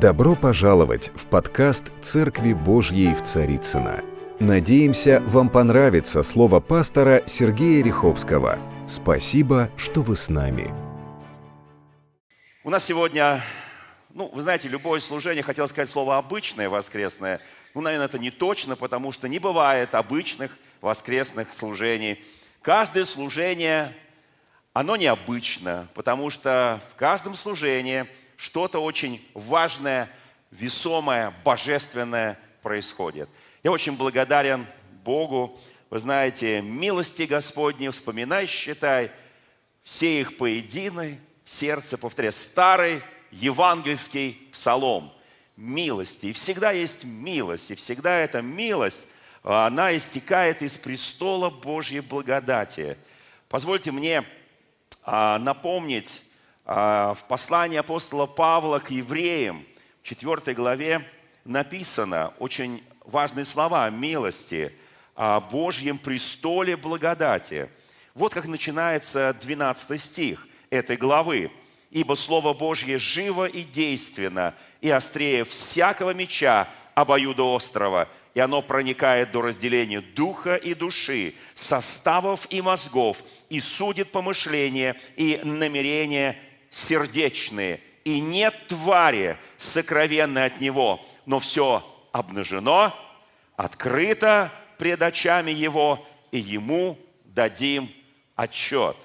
Добро пожаловать в подкаст «Церкви Божьей в Царицына. Надеемся, вам понравится слово пастора Сергея Риховского. Спасибо, что вы с нами. У нас сегодня, ну, вы знаете, любое служение, хотел сказать слово «обычное» воскресное. Ну, наверное, это не точно, потому что не бывает обычных воскресных служений. Каждое служение, оно необычно, потому что в каждом служении – что-то очень важное, весомое, божественное происходит. Я очень благодарен Богу. Вы знаете, милости Господни, вспоминай, считай, все их поедины в сердце, повторяю, старый евангельский псалом милости. И всегда есть милость, и всегда эта милость, она истекает из престола Божьей благодати. Позвольте мне а, напомнить в послании апостола Павла к евреям, в 4 главе, написано очень важные слова о милости, о Божьем престоле благодати. Вот как начинается 12 стих этой главы. «Ибо Слово Божье живо и действенно, и острее всякого меча обоюдоострого, и оно проникает до разделения духа и души, составов и мозгов, и судит помышления и намерения сердечные, и нет твари сокровенной от него, но все обнажено, открыто пред очами его, и ему дадим отчет.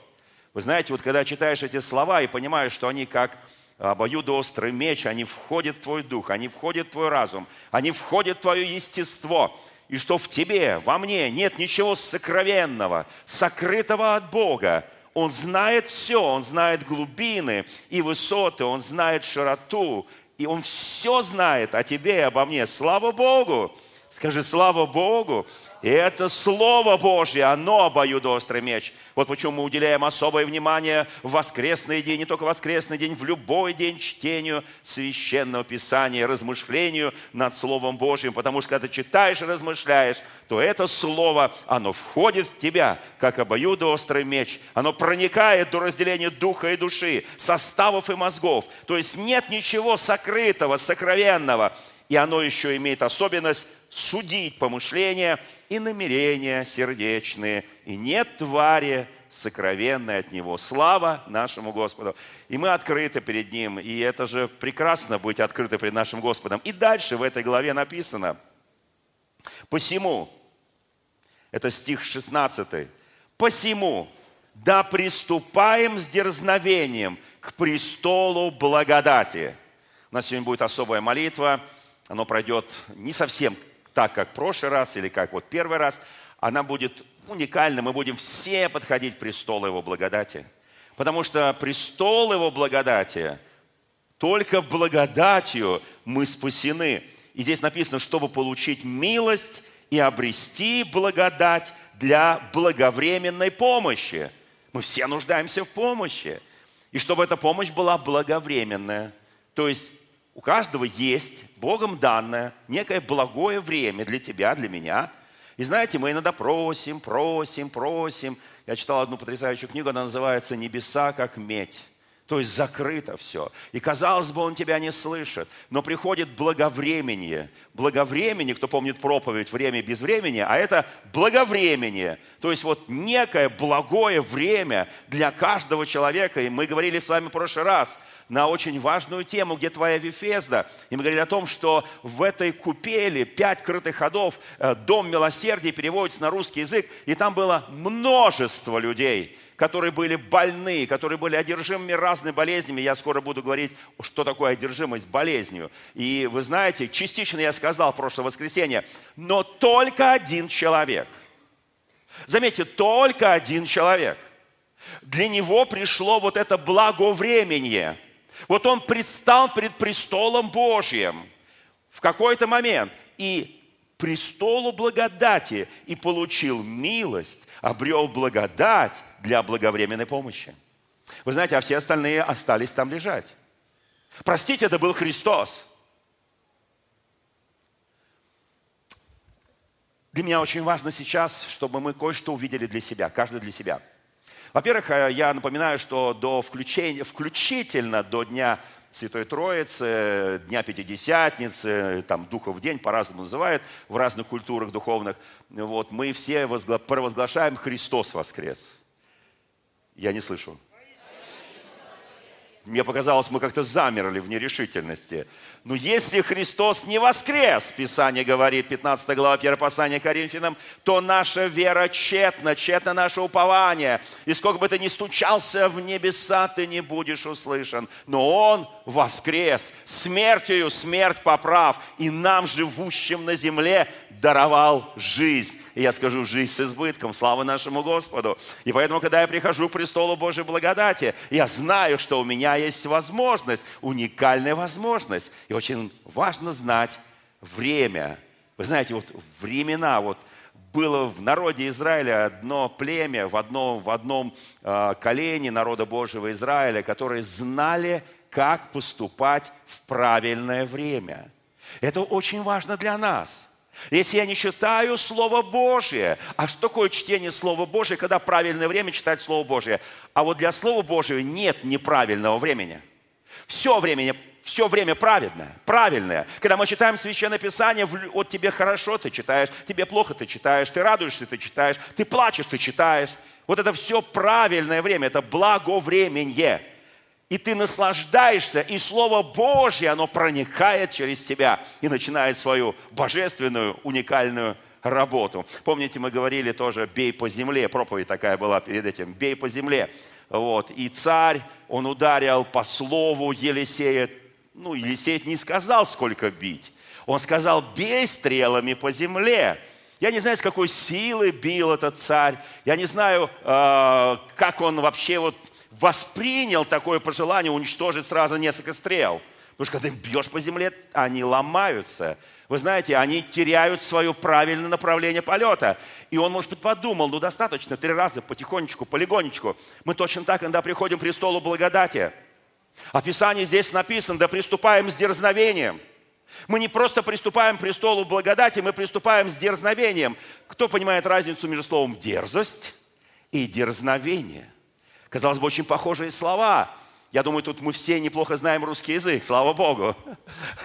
Вы знаете, вот когда читаешь эти слова и понимаешь, что они как обоюдоострый меч, они входят в твой дух, они входят в твой разум, они входят в твое естество, и что в тебе, во мне нет ничего сокровенного, сокрытого от Бога, он знает все, Он знает глубины и высоты, Он знает широту, и Он все знает о тебе и обо мне. Слава Богу! Скажи, слава Богу! И это Слово Божье, оно обоюдоострый меч. Вот почему мы уделяем особое внимание в воскресный день, не только в воскресный день, в любой день чтению Священного Писания, размышлению над Словом Божьим. Потому что когда ты читаешь и размышляешь, то это Слово, оно входит в тебя, как обоюдоострый меч. Оно проникает до разделения духа и души, составов и мозгов. То есть нет ничего сокрытого, сокровенного. И оно еще имеет особенность судить помышления и намерения сердечные, и нет твари сокровенной от Него. Слава нашему Господу. И мы открыты перед Ним, и это же прекрасно быть открыты перед нашим Господом. И дальше в этой главе написано, «Посему», это стих 16, «Посему, да приступаем с дерзновением к престолу благодати». У нас сегодня будет особая молитва, оно пройдет не совсем так, как в прошлый раз или как вот первый раз, она будет уникальна. Мы будем все подходить к престолу Его благодати. Потому что престол Его благодати, только благодатью мы спасены. И здесь написано, чтобы получить милость и обрести благодать для благовременной помощи. Мы все нуждаемся в помощи. И чтобы эта помощь была благовременная. То есть у каждого есть Богом данное некое благое время для тебя, для меня. И знаете, мы иногда просим, просим, просим. Я читал одну потрясающую книгу, она называется «Небеса как медь». То есть закрыто все. И казалось бы, он тебя не слышит. Но приходит благовременье. Благовременье, кто помнит проповедь «Время без времени», а это благовременье. То есть вот некое благое время для каждого человека. И мы говорили с вами в прошлый раз – на очень важную тему, где твоя Вифезда. И мы говорили о том, что в этой купели пять крытых ходов, э, дом милосердия переводится на русский язык, и там было множество людей, которые были больны, которые были одержимыми разными болезнями. Я скоро буду говорить, что такое одержимость болезнью. И вы знаете, частично я сказал в прошлое воскресенье, но только один человек. Заметьте, только один человек. Для него пришло вот это благовременье. Вот он предстал пред престолом Божьим в какой-то момент и престолу благодати и получил милость, обрел благодать для благовременной помощи. Вы знаете, а все остальные остались там лежать. Простите, это был Христос. Для меня очень важно сейчас, чтобы мы кое-что увидели для себя, каждый для себя – во-первых, э, я напоминаю, что до включения, включительно до дня Святой Троицы, Дня Пятидесятницы, там Духа в день, по-разному называют в разных культурах духовных. Вот, мы все провозглашаем «Христос воскрес». Я не слышу. Мне показалось, мы как-то замерли в нерешительности. Но если Христос не воскрес, Писание говорит, 15 глава 1 послания Коринфянам, то наша вера тщетна, тщетно наше упование. И сколько бы ты ни стучался в небеса, ты не будешь услышан. Но Он воскрес, смертью смерть поправ, и нам, живущим на земле, даровал жизнь. И я скажу, жизнь с избытком, слава нашему Господу. И поэтому, когда я прихожу к престолу Божьей благодати, я знаю, что у меня есть возможность, уникальная возможность. И очень важно знать время. Вы знаете, вот времена, вот было в народе Израиля одно племя в одном, в одном э, колене народа Божьего Израиля, которые знали, как поступать в правильное время. Это очень важно для нас. Если я не читаю Слово Божие, а что такое чтение Слова Божие, когда правильное время читать Слово Божие? А вот для Слова Божьего нет неправильного времени. Все время, все время праведное, правильное. Когда мы читаем Священное Писание, вот тебе хорошо, ты читаешь, тебе плохо, ты читаешь, ты радуешься, ты читаешь, ты плачешь, ты читаешь. Вот это все правильное время, это благовременье и ты наслаждаешься, и Слово Божье, оно проникает через тебя и начинает свою божественную, уникальную работу. Помните, мы говорили тоже «бей по земле», проповедь такая была перед этим, «бей по земле». Вот. И царь, он ударил по слову Елисея. Ну, Елисей не сказал, сколько бить. Он сказал, бей стрелами по земле. Я не знаю, с какой силы бил этот царь. Я не знаю, э, как он вообще вот воспринял такое пожелание уничтожить сразу несколько стрел. Потому что когда им бьешь по земле, они ломаются. Вы знаете, они теряют свое правильное направление полета. И он, может быть, подумал, ну достаточно, три раза, потихонечку, полигонечку. Мы точно так иногда приходим к престолу благодати. А в Писании здесь написано, да приступаем с дерзновением. Мы не просто приступаем к престолу благодати, мы приступаем с дерзновением. Кто понимает разницу между словом дерзость и дерзновение? Казалось бы, очень похожие слова. Я думаю, тут мы все неплохо знаем русский язык, слава Богу.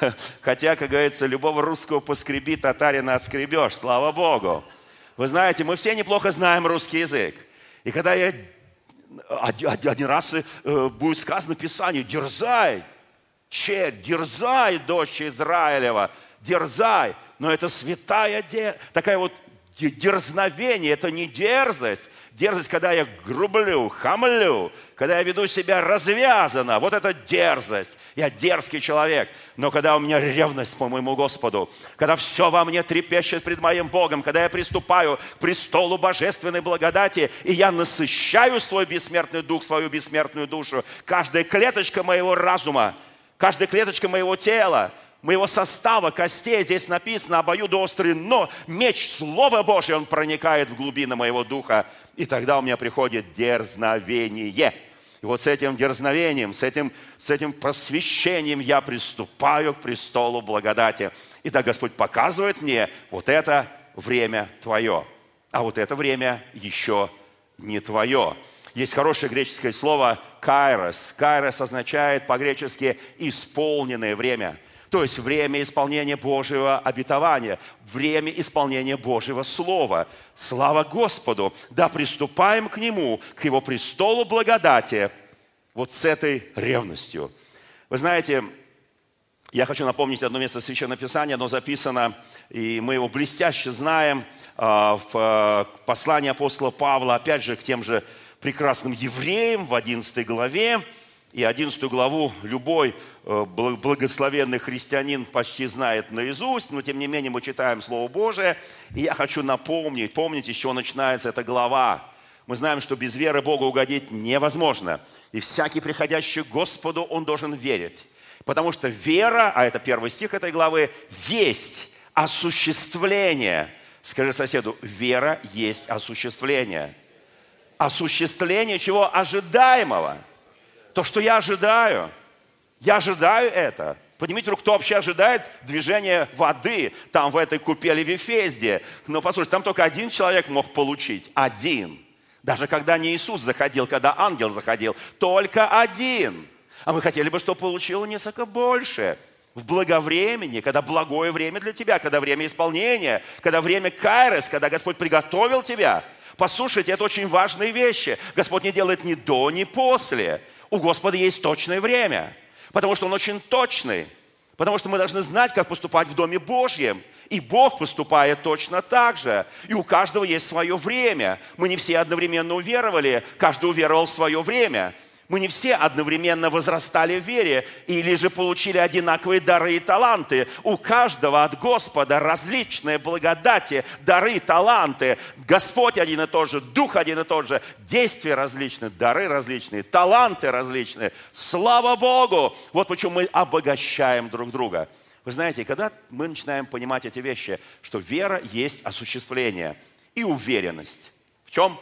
Хотя, как говорится, любого русского поскреби, татарина отскребешь, слава Богу. Вы знаете, мы все неплохо знаем русский язык. И когда я один раз э, будет сказано в Писании, дерзай, че, дерзай, дочь Израилева, дерзай. Но это святая, такая вот дерзновение, это не дерзость. Дерзость, когда я грублю, хамлю, когда я веду себя развязанно. Вот это дерзость. Я дерзкий человек. Но когда у меня ревность по моему Господу, когда все во мне трепещет пред моим Богом, когда я приступаю к престолу божественной благодати, и я насыщаю свой бессмертный дух, свою бессмертную душу, каждая клеточка моего разума, каждая клеточка моего тела, моего состава, костей, здесь написано обоюдоострый, но меч Слова Божьего, он проникает в глубины моего духа, и тогда у меня приходит дерзновение. И вот с этим дерзновением, с этим, с этим посвящением я приступаю к престолу благодати. И так Господь показывает мне, вот это время твое, а вот это время еще не твое. Есть хорошее греческое слово «кайрос». «Кайрос» означает по-гречески «исполненное время». То есть время исполнения Божьего обетования, время исполнения Божьего Слова. Слава Господу! Да, приступаем к Нему, к Его престолу благодати, вот с этой ревностью. Вы знаете, я хочу напомнить одно место Священного Писания, оно записано, и мы его блестяще знаем, а, в а, послании апостола Павла, опять же, к тем же прекрасным евреям в 11 главе, и 11 главу любой э, благословенный христианин почти знает наизусть, но тем не менее мы читаем Слово Божие. И я хочу напомнить, помните, с чего начинается эта глава. Мы знаем, что без веры Богу угодить невозможно. И всякий приходящий к Господу, он должен верить. Потому что вера, а это первый стих этой главы, есть осуществление. Скажи соседу, вера есть осуществление. Осуществление чего? Ожидаемого – то, что я ожидаю. Я ожидаю это. Поднимите руку, кто вообще ожидает движения воды там в этой купели в Ефезде. Но послушайте, там только один человек мог получить. Один. Даже когда не Иисус заходил, когда ангел заходил. Только один. А мы хотели бы, чтобы получила несколько больше. В благовремени, когда благое время для тебя, когда время исполнения, когда время кайрес, когда Господь приготовил тебя. Послушайте, это очень важные вещи. Господь не делает ни до, ни после. У Господа есть точное время, потому что Он очень точный. Потому что мы должны знать, как поступать в Доме Божьем. И Бог поступает точно так же. И у каждого есть свое время. Мы не все одновременно уверовали, каждый уверовал в свое время. Мы не все одновременно возрастали в вере или же получили одинаковые дары и таланты. У каждого от Господа различные благодати, дары, таланты. Господь один и тот же, Дух один и тот же, действия различные, дары различные, таланты различные. Слава Богу! Вот почему мы обогащаем друг друга. Вы знаете, когда мы начинаем понимать эти вещи, что вера есть осуществление и уверенность. В чем?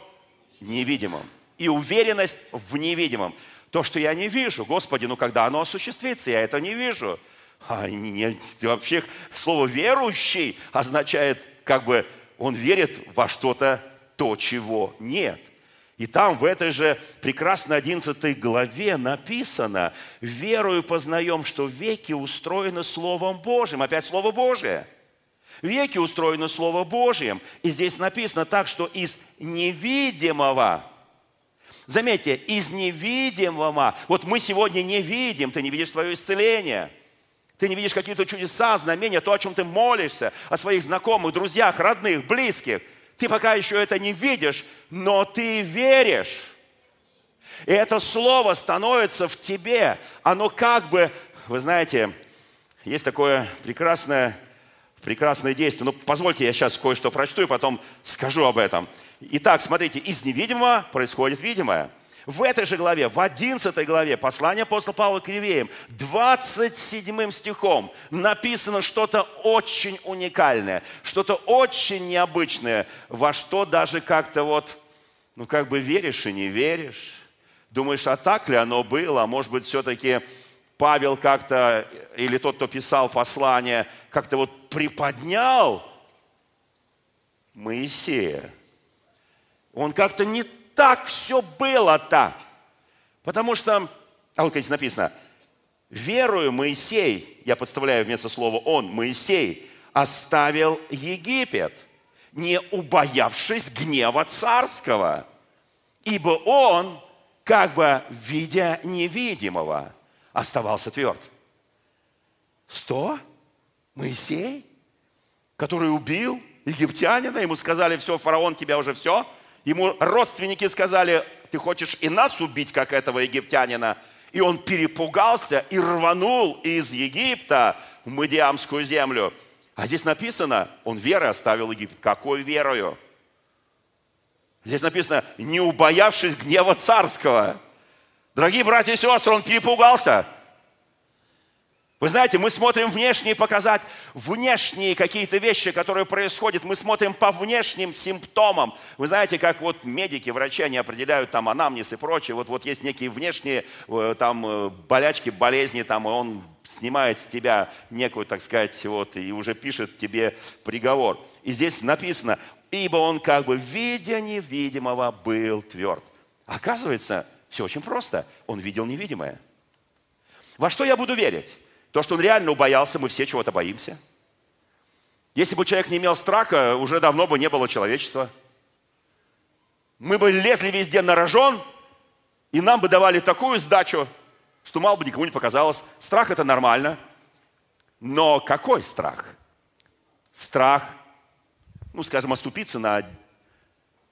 Невидимом и уверенность в невидимом. То, что я не вижу, Господи, ну когда оно осуществится, я это не вижу. А нет, вообще слово «верующий» означает, как бы он верит во что-то то, чего нет. И там в этой же прекрасной 11 главе написано, «Верою познаем, что веки устроены Словом Божьим». Опять Слово Божие. Веки устроены Словом Божьим. И здесь написано так, что из невидимого – Заметьте, из невидимого, вот мы сегодня не видим, ты не видишь свое исцеление, ты не видишь какие-то чудеса, знамения, то, о чем ты молишься, о своих знакомых, друзьях, родных, близких. Ты пока еще это не видишь, но ты веришь. И это слово становится в тебе. Оно как бы, вы знаете, есть такое прекрасное, прекрасное действие. Ну, позвольте, я сейчас кое-что прочту и потом скажу об этом. Итак, смотрите, из невидимого происходит видимое. В этой же главе, в 11 главе послания апостола Павла к Евреям, 27 стихом написано что-то очень уникальное, что-то очень необычное, во что даже как-то вот, ну как бы веришь и не веришь. Думаешь, а так ли оно было? Может быть, все-таки Павел как-то, или тот, кто писал послание, как-то вот приподнял Моисея – он как-то не так все было-то. Потому что, а вот здесь написано, верую Моисей, я подставляю вместо слова он, Моисей, оставил Египет, не убоявшись гнева царского, ибо он, как бы видя невидимого, оставался тверд. Что? Моисей, который убил египтянина, ему сказали, все, фараон, тебя уже все – Ему родственники сказали, ты хочешь и нас убить, как этого египтянина? И он перепугался и рванул из Египта в Мадиамскую землю. А здесь написано, он верой оставил Египет. Какой верою? Здесь написано, не убоявшись гнева царского. Дорогие братья и сестры, он перепугался – вы знаете, мы смотрим внешние показать, внешние какие-то вещи, которые происходят, мы смотрим по внешним симптомам. Вы знаете, как вот медики, врачи, они определяют там анамнез и прочее. Вот, вот есть некие внешние э, там э, болячки, болезни, там, и он снимает с тебя некую, так сказать, вот, и уже пишет тебе приговор. И здесь написано, ибо он как бы видя невидимого был тверд. Оказывается, все очень просто. Он видел невидимое. Во что я буду верить? То, что он реально убоялся, мы все чего-то боимся. Если бы человек не имел страха, уже давно бы не было человечества. Мы бы лезли везде на рожон, и нам бы давали такую сдачу, что мало бы никому не показалось. Страх – это нормально. Но какой страх? Страх, ну, скажем, оступиться на,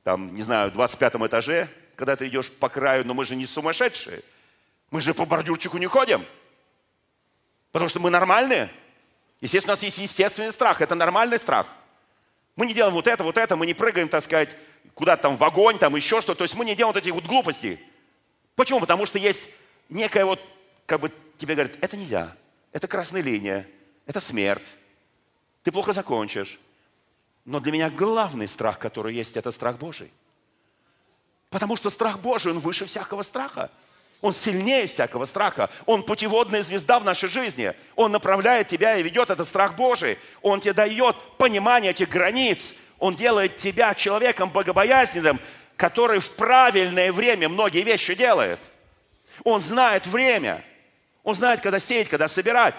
там, не знаю, 25 этаже, когда ты идешь по краю, но мы же не сумасшедшие. Мы же по бордюрчику не ходим – Потому что мы нормальные. Естественно, у нас есть естественный страх. Это нормальный страх. Мы не делаем вот это, вот это, мы не прыгаем, так сказать, куда-то там в огонь, там еще что-то. То есть мы не делаем вот этих вот глупостей. Почему? Потому что есть некая вот, как бы тебе говорят, это нельзя, это красная линия, это смерть, ты плохо закончишь. Но для меня главный страх, который есть, это страх Божий. Потому что страх Божий, он выше всякого страха. Он сильнее всякого страха. Он путеводная звезда в нашей жизни. Он направляет тебя и ведет. Это страх Божий. Он тебе дает понимание этих границ. Он делает тебя человеком богобоязненным, который в правильное время многие вещи делает. Он знает время. Он знает, когда сеять, когда собирать,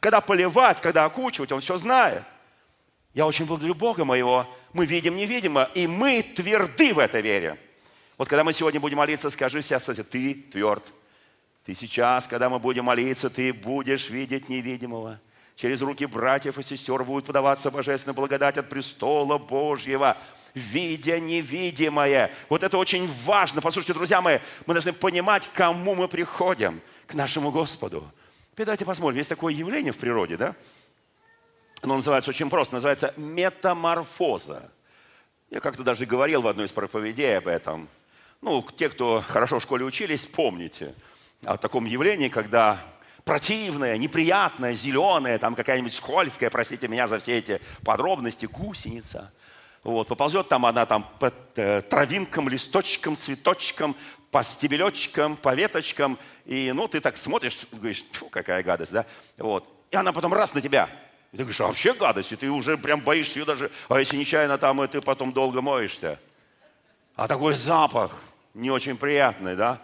когда поливать, когда окучивать. Он все знает. Я очень благодарю Бога моего. Мы видим невидимо, и мы тверды в этой вере. Вот когда мы сегодня будем молиться, скажи себе, кстати, ты тверд. Ты сейчас, когда мы будем молиться, ты будешь видеть невидимого. Через руки братьев и сестер будет подаваться божественная благодать от престола Божьего, видя невидимое. Вот это очень важно. Послушайте, друзья мои, мы должны понимать, к кому мы приходим, к нашему Господу. Теперь давайте посмотрим. Есть такое явление в природе, да? Оно называется очень просто, называется метаморфоза. Я как-то даже говорил в одной из проповедей об этом. Ну, те, кто хорошо в школе учились, помните о таком явлении, когда противная, неприятная, зеленая, там какая-нибудь скользкая, простите меня за все эти подробности, гусеница. Вот, поползет там она там по э, травинкам, листочкам, цветочкам, по стебелечкам, по веточкам. И, ну, ты так смотришь, говоришь, фу, какая гадость, да? Вот. И она потом раз на тебя. И ты говоришь, а вообще гадость, и ты уже прям боишься ее даже, а если нечаянно там, и ты потом долго моешься. А такой запах не очень приятный, да?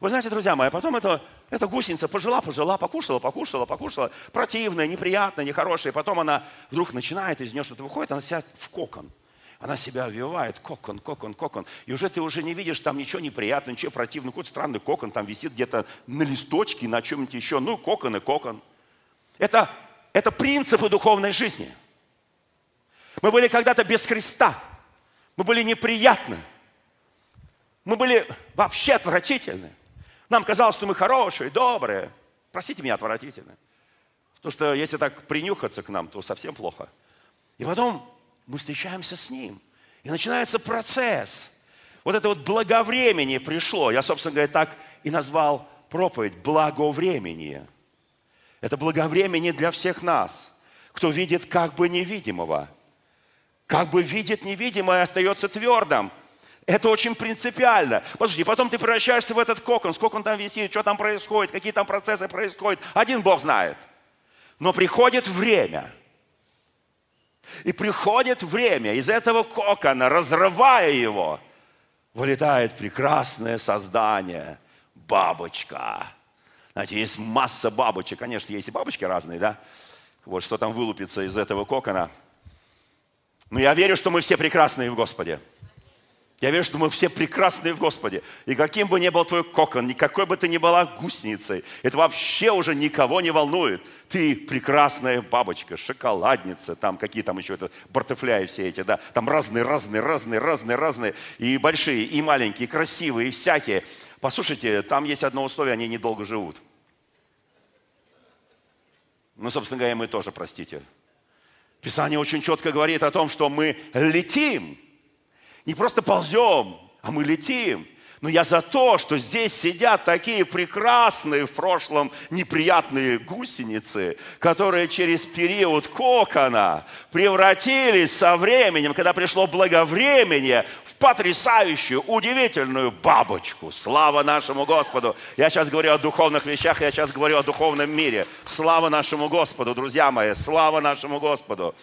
Вы знаете, друзья мои, а потом это, эта гусеница пожила, пожила, покушала, покушала, покушала, противная, неприятная, нехорошая. И потом она вдруг начинает, из нее что-то выходит, она сядет в кокон. Она себя обвивает, кокон, кокон, кокон. И уже ты уже не видишь там ничего неприятного, ничего противного. Какой-то странный кокон там висит где-то на листочке, на чем-нибудь еще. Ну, кокон и кокон. Это, это принципы духовной жизни. Мы были когда-то без Христа. Мы были неприятны. Мы были вообще отвратительны. Нам казалось, что мы хорошие, добрые. Простите меня, отвратительные. Потому что если так принюхаться к нам, то совсем плохо. И потом мы встречаемся с Ним. И начинается процесс. Вот это вот благовремение пришло. Я, собственно говоря, так и назвал проповедь «Благовремение». Это благовремение для всех нас, кто видит как бы невидимого. Как бы видит невидимое, остается твердым – это очень принципиально. Послушайте, потом ты превращаешься в этот кокон, сколько он там висит, что там происходит, какие там процессы происходят. Один Бог знает. Но приходит время. И приходит время, из этого кокона, разрывая его, вылетает прекрасное создание, бабочка. Знаете, есть масса бабочек. Конечно, есть и бабочки разные, да? Вот что там вылупится из этого кокона. Но я верю, что мы все прекрасные в Господе. Я верю, что мы все прекрасные в Господе. И каким бы ни был твой кокон, никакой бы ты ни была гусеницей, это вообще уже никого не волнует. Ты прекрасная бабочка, шоколадница, там какие там еще это, бартефляи все эти, да, там разные, разные, разные, разные, разные, и большие, и маленькие, и красивые, и всякие. Послушайте, там есть одно условие, они недолго живут. Ну, собственно говоря, мы тоже, простите. Писание очень четко говорит о том, что мы летим – не просто ползем, а мы летим. Но я за то, что здесь сидят такие прекрасные в прошлом неприятные гусеницы, которые через период кокона превратились со временем, когда пришло благовремение, в потрясающую, удивительную бабочку. Слава нашему Господу! Я сейчас говорю о духовных вещах, я сейчас говорю о духовном мире. Слава нашему Господу, друзья мои, слава нашему Господу!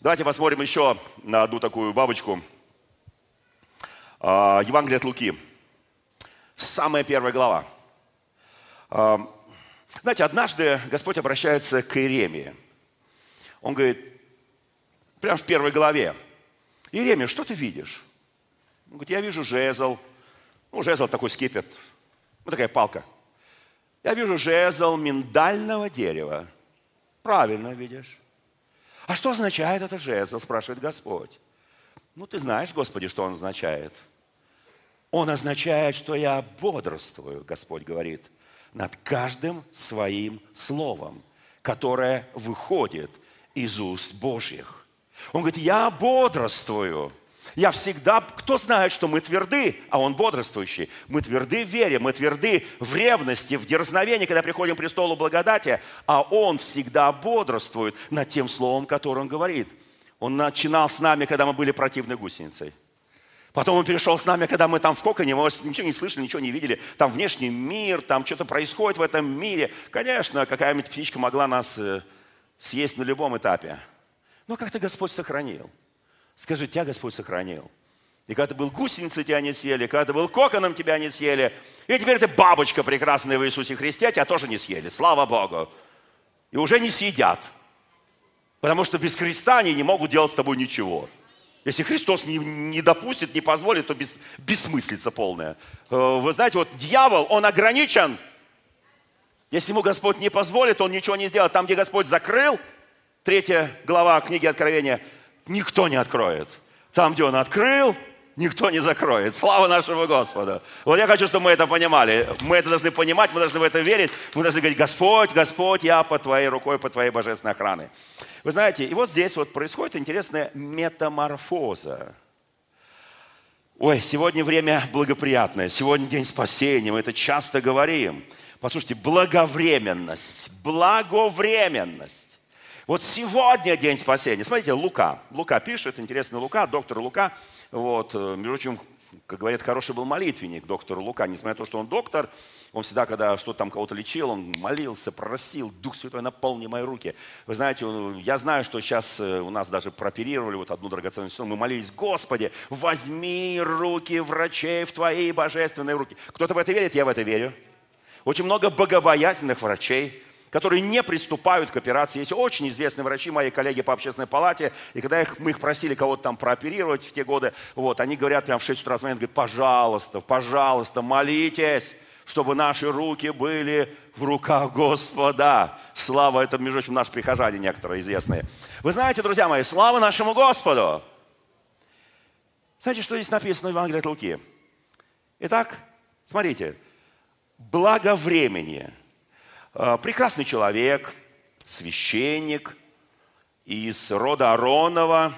Давайте посмотрим еще на одну такую бабочку – Евангелие от Луки. Самая первая глава. А, знаете, однажды Господь обращается к Иеремии. Он говорит, прямо в первой главе, Иеремия, что ты видишь? Он говорит, я вижу жезл. Ну, жезл такой скипет. Вот такая палка. Я вижу жезл миндального дерева. Правильно видишь. А что означает это жезл, спрашивает Господь. Ну, ты знаешь, Господи, что он означает. Он означает, что я бодрствую, Господь говорит, над каждым своим словом, которое выходит из уст Божьих. Он говорит, я бодрствую. Я всегда, кто знает, что мы тверды, а он бодрствующий. Мы тверды в вере, мы тверды в ревности, в дерзновении, когда приходим к престолу благодати, а он всегда бодрствует над тем словом, которое он говорит. Он начинал с нами, когда мы были противной гусеницей. Потом он перешел с нами, когда мы там в коконе, мы ничего не слышали, ничего не видели. Там внешний мир, там что-то происходит в этом мире. Конечно, какая-нибудь птичка могла нас э, съесть на любом этапе. Но как-то Господь сохранил. Скажи, тебя Господь сохранил. И когда ты был гусеницей, тебя не съели. Когда ты был коконом, тебя не съели. И теперь ты бабочка прекрасная в Иисусе Христе, тебя тоже не съели. Слава Богу. И уже не съедят. Потому что без Христа они не могут делать с тобой ничего. Если Христос не, не допустит, не позволит, то без, бессмыслица полная. Э, вы знаете, вот дьявол, он ограничен. Если ему Господь не позволит, он ничего не сделает. Там, где Господь закрыл, третья глава книги Откровения, никто не откроет. Там, где он открыл, никто не закроет. Слава нашему Господу. Вот я хочу, чтобы мы это понимали. Мы это должны понимать, мы должны в это верить. Мы должны говорить, Господь, Господь, я под Твоей рукой, под Твоей божественной охраной. Вы знаете, и вот здесь вот происходит интересная метаморфоза. Ой, сегодня время благоприятное, сегодня день спасения, мы это часто говорим. Послушайте, благовременность, благовременность. Вот сегодня день спасения. Смотрите, Лука. Лука пишет, интересно, Лука, доктор Лука. Вот, э, между прочим, как говорят, хороший был молитвенник доктор Лука. Несмотря на то, что он доктор, он всегда, когда что-то там кого-то лечил, он молился, просил, Дух Святой, наполни мои руки. Вы знаете, я знаю, что сейчас э, у нас даже прооперировали вот одну драгоценную сестру. Мы молились, Господи, возьми руки врачей в Твои божественные руки. Кто-то в это верит, я в это верю. Очень много богобоязненных врачей, которые не приступают к операции. Есть очень известные врачи, мои коллеги по общественной палате, и когда их, мы их просили кого-то там прооперировать в те годы, вот, они говорят прям в 6 утра звонят, говорят, пожалуйста, пожалуйста, молитесь, чтобы наши руки были в руках Господа. Слава, это, между прочим, наши прихожане некоторые известные. Вы знаете, друзья мои, слава нашему Господу! Знаете, что здесь написано в Евангелии от Луки? Итак, смотрите, благовремение – Э, прекрасный человек, священник из рода Аронова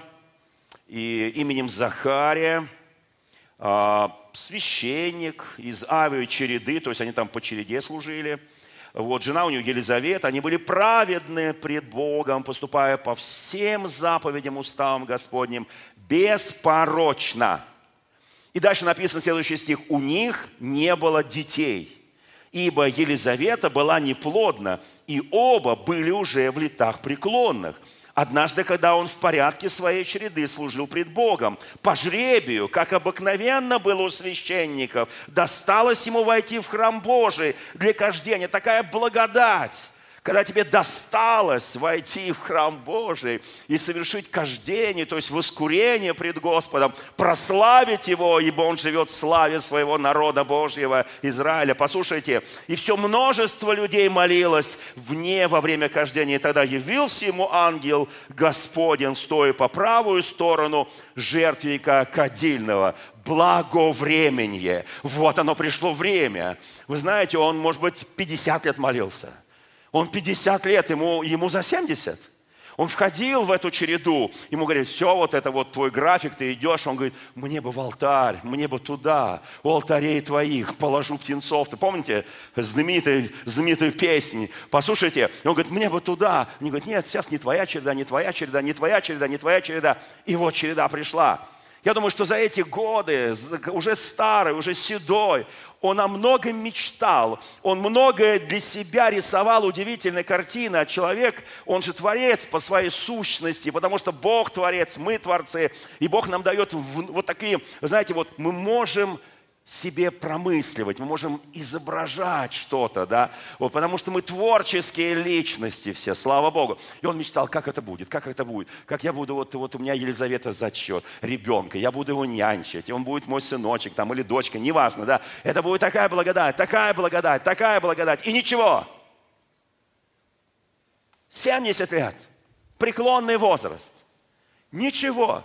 и именем Захария, э, священник из Авио череды, то есть они там по череде служили. Вот, жена у него Елизавета, они были праведны пред Богом, поступая по всем заповедям, уставам Господним, беспорочно. И дальше написано следующий стих. У них не было детей – ибо Елизавета была неплодна, и оба были уже в летах преклонных. Однажды, когда он в порядке своей череды служил пред Богом, по жребию, как обыкновенно было у священников, досталось ему войти в храм Божий для кождения. Такая благодать когда тебе досталось войти в храм Божий и совершить кождение, то есть воскурение пред Господом, прославить Его, ибо Он живет в славе своего народа Божьего, Израиля. Послушайте, и все множество людей молилось вне во время кождения. И тогда явился ему ангел Господень, стоя по правую сторону жертвенника кадильного благовременье. Вот оно пришло время. Вы знаете, он, может быть, 50 лет молился – он 50 лет, ему, ему за 70. Он входил в эту череду, ему говорят, все, вот это вот твой график, ты идешь. Он говорит, мне бы в алтарь, мне бы туда, у алтарей твоих положу птенцов. Ты помните знаменитую, знаменитую песню? Послушайте, он говорит, мне бы туда. Они говорят, нет, сейчас не твоя череда, не твоя череда, не твоя череда, не твоя череда. И вот череда пришла. Я думаю, что за эти годы, уже старый, уже седой, он о многом мечтал, он многое для себя рисовал, удивительные картины. А человек, он же творец по своей сущности, потому что Бог творец, мы творцы. И Бог нам дает вот такие, знаете, вот мы можем себе промысливать, мы можем изображать что-то, да, вот, потому что мы творческие личности все, слава Богу. И он мечтал, как это будет, как это будет, как я буду, вот, вот у меня Елизавета зачет, ребенка, я буду его нянчить, и он будет мой сыночек там или дочка, неважно, да, это будет такая благодать, такая благодать, такая благодать, и ничего. 70 лет, преклонный возраст, ничего.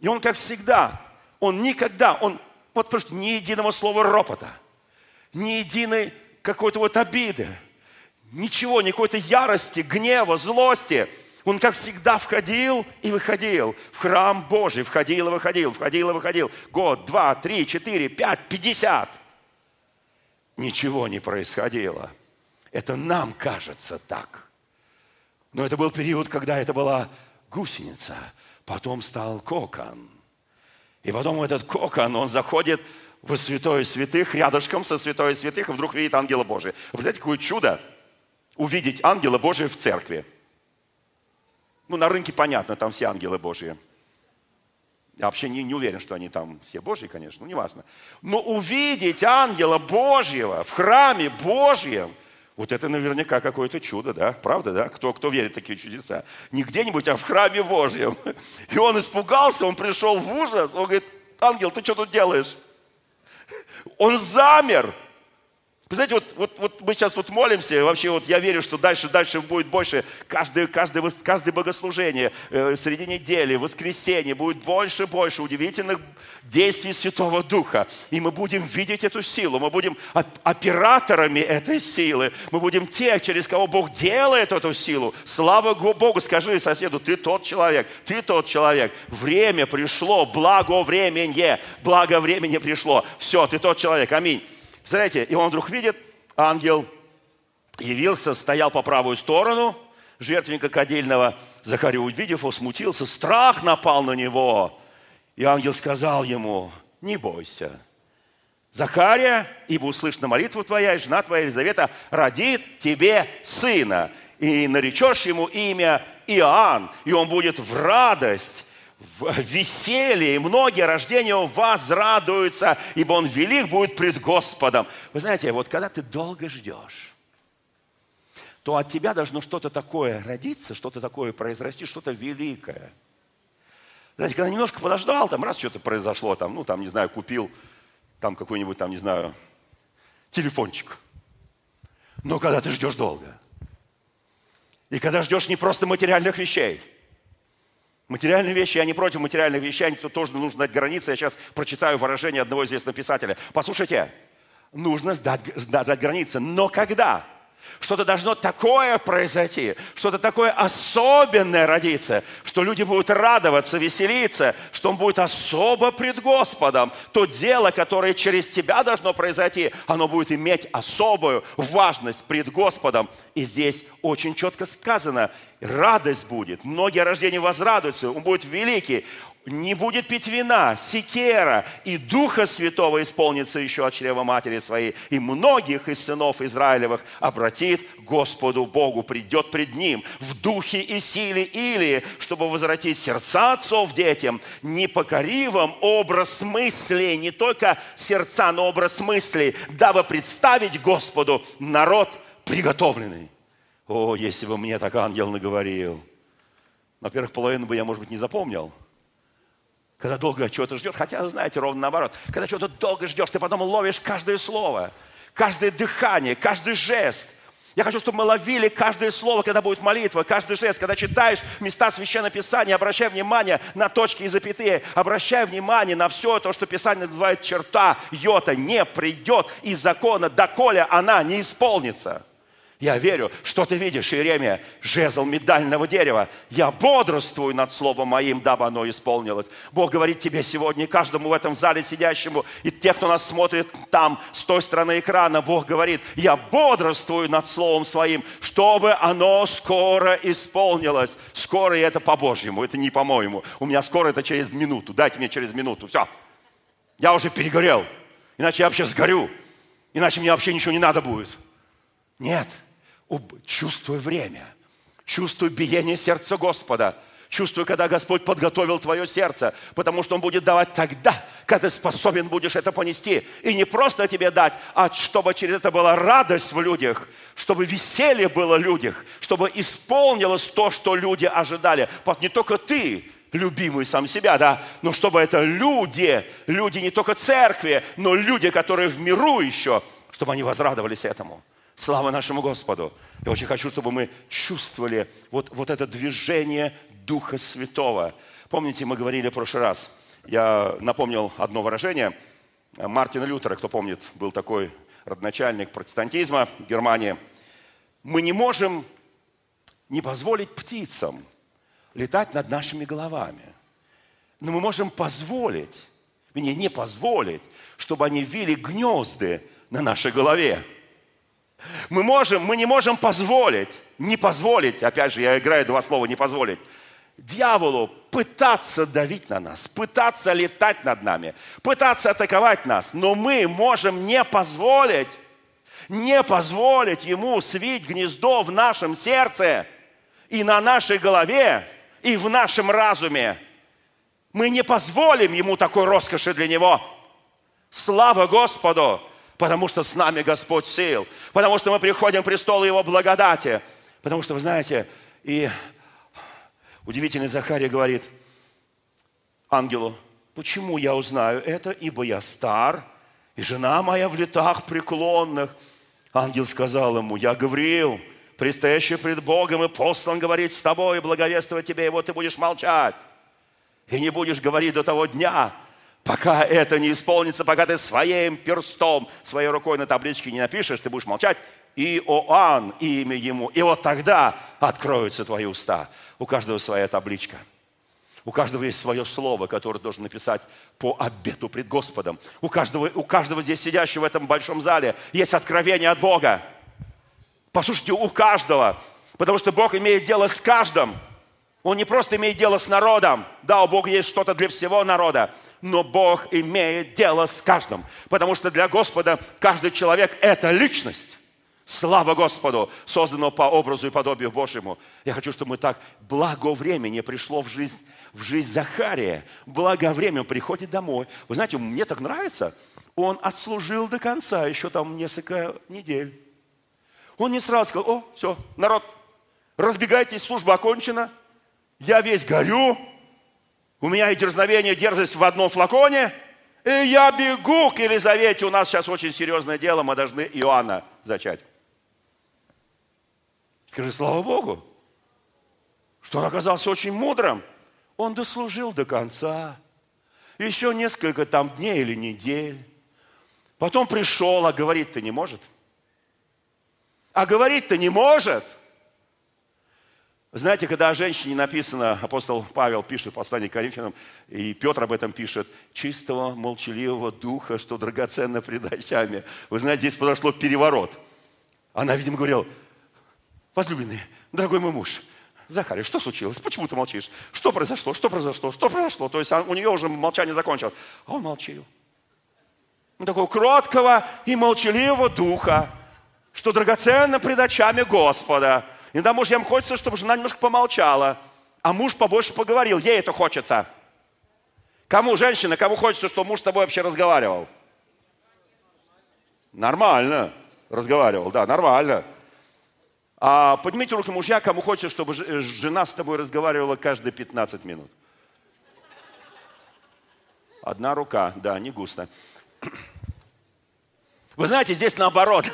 И он, как всегда, он никогда, он вот просто ни единого слова ропота, ни единой какой-то вот обиды, ничего, никакой-то ярости, гнева, злости. Он, как всегда, входил и выходил в храм Божий, входил и выходил, входил и выходил. Год, два, три, четыре, пять, пятьдесят. Ничего не происходило. Это нам кажется так. Но это был период, когда это была гусеница, потом стал кокон – и потом этот кокон, он заходит в святое святых, рядышком со святое святых, и вдруг видит ангела Божия. Вы знаете, какое чудо увидеть ангела Божия в церкви. Ну, на рынке понятно, там все ангелы Божьи. Я вообще не, не уверен, что они там все Божьи, конечно, ну неважно. Но увидеть ангела Божьего в храме Божьем, вот это наверняка какое-то чудо, да? Правда, да? Кто, кто верит в такие чудеса? Не где-нибудь, а в храме Божьем. И он испугался, он пришел в ужас. Он говорит, ангел, ты что тут делаешь? Он замер. Вы знаете, вот, вот, вот мы сейчас тут молимся, вообще вот я верю, что дальше, дальше будет больше, каждое, каждое, каждое богослужение э, среди недели, воскресенье, будет больше больше удивительных действий Святого Духа. И мы будем видеть эту силу, мы будем операторами этой силы, мы будем те, через кого Бог делает эту силу. Слава Богу, скажи соседу, ты тот человек, ты тот человек. Время пришло, благо времени, благо времени пришло. Все, ты тот человек, аминь. Знаете, и он вдруг видит, ангел явился, стоял по правую сторону жертвенника кадильного. Захарий, увидев его, смутился, страх напал на него. И ангел сказал ему, не бойся, Захария, ибо услышана молитва твоя, и жена твоя Елизавета родит тебе сына, и наречешь ему имя Иоанн, и он будет в радость в веселье, и многие рождения возрадуются, ибо он велик будет пред Господом. Вы знаете, вот когда ты долго ждешь, то от тебя должно что-то такое родиться, что-то такое произрасти, что-то великое. Знаете, когда немножко подождал, там раз что-то произошло, там, ну, там, не знаю, купил там какой-нибудь, там, не знаю, телефончик. Но когда ты ждешь долго, и когда ждешь не просто материальных вещей – Материальные вещи, я не против материальных вещей, то тоже нужно знать границы. Я сейчас прочитаю выражение одного известного писателя. Послушайте, нужно сдать, сдать границы. Но когда? Что-то должно такое произойти, что-то такое особенное родиться, что люди будут радоваться, веселиться, что он будет особо пред Господом. То дело, которое через тебя должно произойти, оно будет иметь особую важность пред Господом. И здесь очень четко сказано, радость будет, многие рождения возрадуются, он будет великий, не будет пить вина, секера, и Духа Святого исполнится еще от чрева матери своей, и многих из сынов Израилевых обратит Господу Богу, придет пред Ним в духе и силе или, чтобы возвратить сердца отцов детям, непокоривым образ мыслей, не только сердца, но образ мыслей, дабы представить Господу народ приготовленный. О, если бы мне так ангел наговорил. Во-первых, половину бы я, может быть, не запомнил – когда долго чего-то ждешь, хотя, знаете, ровно наоборот. Когда чего-то долго ждешь, ты потом ловишь каждое слово, каждое дыхание, каждый жест. Я хочу, чтобы мы ловили каждое слово, когда будет молитва, каждый жест, когда читаешь места Священного Писания, обращай внимание на точки и запятые, обращай внимание на все то, что Писание называет черта, йота, не придет из закона, доколе она не исполнится. Я верю, что ты видишь, Иеремия, жезл медального дерева. Я бодрствую над словом моим, дабы оно исполнилось. Бог говорит тебе сегодня, каждому в этом зале сидящему, и тех, кто нас смотрит там, с той стороны экрана, Бог говорит, я бодрствую над словом своим, чтобы оно скоро исполнилось. Скоро, и это по-божьему, это не по-моему. У меня скоро это через минуту. Дайте мне через минуту. Все. Я уже перегорел. Иначе я вообще сгорю. Иначе мне вообще ничего не надо будет. Нет. Чувствуй время. Чувствуй биение сердца Господа. Чувствуй, когда Господь подготовил твое сердце, потому что Он будет давать тогда, когда ты способен будешь это понести. И не просто тебе дать, а чтобы через это была радость в людях, чтобы веселье было в людях, чтобы исполнилось то, что люди ожидали. Не только ты, любимый сам себя, да, но чтобы это люди, люди не только церкви, но люди, которые в миру еще, чтобы они возрадовались этому. Слава нашему Господу! Я очень хочу, чтобы мы чувствовали вот, вот это движение Духа Святого. Помните, мы говорили в прошлый раз, я напомнил одно выражение Мартина Лютера, кто помнит, был такой родоначальник протестантизма в Германии. Мы не можем не позволить птицам летать над нашими головами. Но мы можем позволить, вернее, не позволить, чтобы они вили гнезды на нашей голове. Мы, можем, мы не можем позволить, не позволить, опять же, я играю два слова, не позволить, дьяволу пытаться давить на нас, пытаться летать над нами, пытаться атаковать нас. Но мы можем не позволить, не позволить ему свить гнездо в нашем сердце и на нашей голове, и в нашем разуме. Мы не позволим ему такой роскоши для него. Слава Господу! Потому что с нами Господь сил. Потому что мы приходим к престолу Его благодати. Потому что, вы знаете, и удивительный Захария говорит ангелу, почему я узнаю это, ибо я стар, и жена моя в летах преклонных. Ангел сказал ему, я Гавриил, предстоящий пред Богом, и послан говорить с тобой, и благовествовать тебе, и вот ты будешь молчать. И не будешь говорить до того дня, Пока это не исполнится, пока ты своим перстом, своей рукой на табличке не напишешь, ты будешь молчать. Иоанн, имя ему. И вот тогда откроются твои уста. У каждого своя табличка. У каждого есть свое слово, которое должен написать по обету пред Господом. У каждого, у каждого здесь сидящего в этом большом зале есть откровение от Бога. Послушайте, у каждого. Потому что Бог имеет дело с каждым. Он не просто имеет дело с народом. Да, у Бога есть что-то для всего народа но Бог имеет дело с каждым. Потому что для Господа каждый человек – это личность. Слава Господу, созданного по образу и подобию Божьему. Я хочу, чтобы мы так благо времени пришло в жизнь, в жизнь Захария. Благо приходит домой. Вы знаете, мне так нравится. Он отслужил до конца, еще там несколько недель. Он не сразу сказал, о, все, народ, разбегайтесь, служба окончена. Я весь горю, у меня и дерзновение, дерзость в одном флаконе, и я бегу к Елизавете. У нас сейчас очень серьезное дело, мы должны Иоанна зачать. Скажи, слава Богу, что он оказался очень мудрым. Он дослужил до конца. Еще несколько там дней или недель. Потом пришел, а говорить-то не может. А говорить-то не может – знаете, когда о женщине написано, апостол Павел пишет послание к Коринфянам, и Петр об этом пишет, чистого, молчаливого духа, что драгоценно пред очами. Вы знаете, здесь произошло переворот. Она, видимо, говорила, возлюбленный, дорогой мой муж, Захарий, что случилось? Почему ты молчишь? Что произошло? Что произошло? Что произошло? То есть у нее уже молчание закончилось. А он молчил. Ну, такого кроткого и молчаливого духа, что драгоценно пред очами Господа – Иногда мужьям хочется, чтобы жена немножко помолчала, а муж побольше поговорил. Ей это хочется. Кому, женщина, кому хочется, чтобы муж с тобой вообще разговаривал? Нормально разговаривал, да, нормально. А поднимите руки мужья, кому хочется, чтобы жена с тобой разговаривала каждые 15 минут. Одна рука, да, не густо. Вы знаете, здесь наоборот.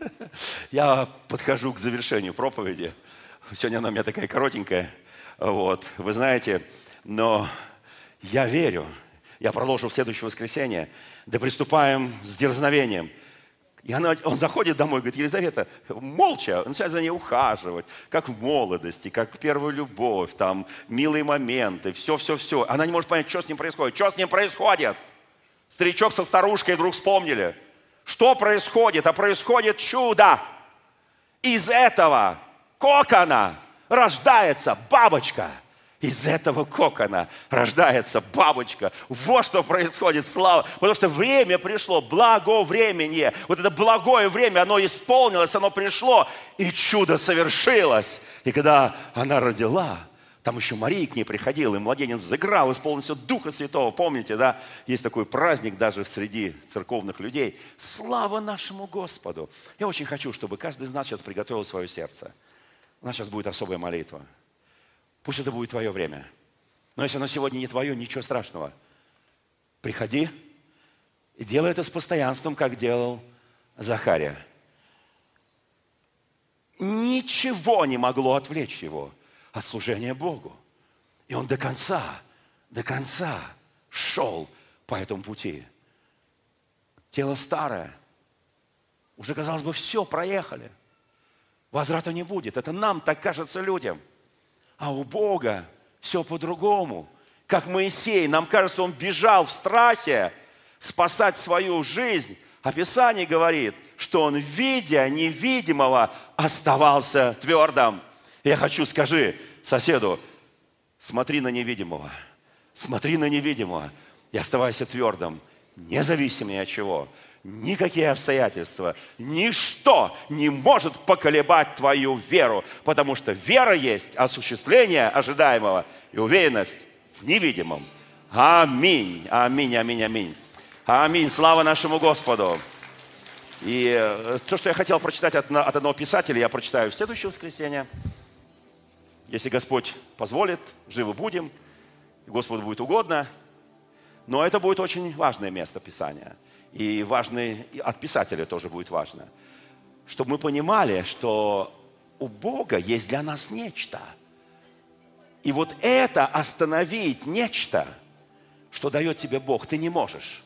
Я подхожу к завершению проповеди. Сегодня она у меня такая коротенькая. Вот. Вы знаете, но я верю. Я продолжу в следующее воскресенье. Да приступаем с дерзновением. И она, он заходит домой, говорит, Елизавета, молча, он начинает за ней ухаживать, как в молодости, как первую любовь, там, милые моменты, все-все-все. Она не может понять, что с ним происходит. Что с ним происходит? Старичок со старушкой вдруг вспомнили – что происходит? А происходит чудо. Из этого кокона рождается бабочка. Из этого кокона рождается бабочка. Вот что происходит, слава. Потому что время пришло, благо времени. Вот это благое время, оно исполнилось, оно пришло, и чудо совершилось. И когда она родила, там еще Мария к ней приходила, и младенец заграл, исполнился Духа Святого. Помните, да? Есть такой праздник даже среди церковных людей. Слава нашему Господу! Я очень хочу, чтобы каждый из нас сейчас приготовил свое сердце. У нас сейчас будет особая молитва. Пусть это будет твое время. Но если оно сегодня не твое, ничего страшного. Приходи и делай это с постоянством, как делал Захария. Ничего не могло отвлечь его – от служения Богу. И он до конца, до конца шел по этому пути. Тело старое. Уже, казалось бы, все, проехали. Возврата не будет. Это нам так кажется людям. А у Бога все по-другому. Как Моисей, нам кажется, он бежал в страхе спасать свою жизнь. А Писание говорит, что он, видя невидимого, оставался твердым. Я хочу, скажи соседу, смотри на невидимого, смотри на невидимого и оставайся твердым, независимо ни от чего. Никакие обстоятельства, ничто не может поколебать твою веру, потому что вера есть осуществление ожидаемого и уверенность в невидимом. Аминь, аминь, аминь, аминь. Аминь, слава нашему Господу. И э, то, что я хотел прочитать от, от одного писателя, я прочитаю в следующее воскресенье. Если Господь позволит, живы будем, Господу будет угодно. Но это будет очень важное место Писания. И важный, от писателя тоже будет важно. Чтобы мы понимали, что у Бога есть для нас нечто. И вот это остановить нечто, что дает тебе Бог, ты не можешь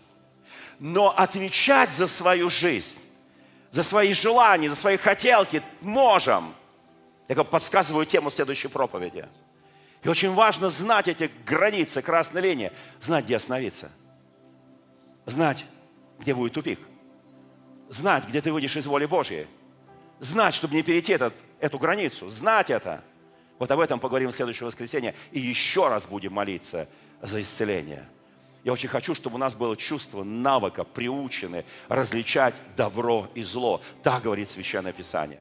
но отвечать за свою жизнь, за свои желания, за свои хотелки можем. Я как подсказываю тему следующей проповеди. И очень важно знать эти границы, красной линии, знать, где остановиться. Знать, где будет тупик. Знать, где ты выйдешь из воли Божьей. Знать, чтобы не перейти этот, эту границу. Знать это. Вот об этом поговорим в следующее воскресенье. И еще раз будем молиться за исцеление. Я очень хочу, чтобы у нас было чувство навыка, приучены различать добро и зло. Так говорит Священное Писание.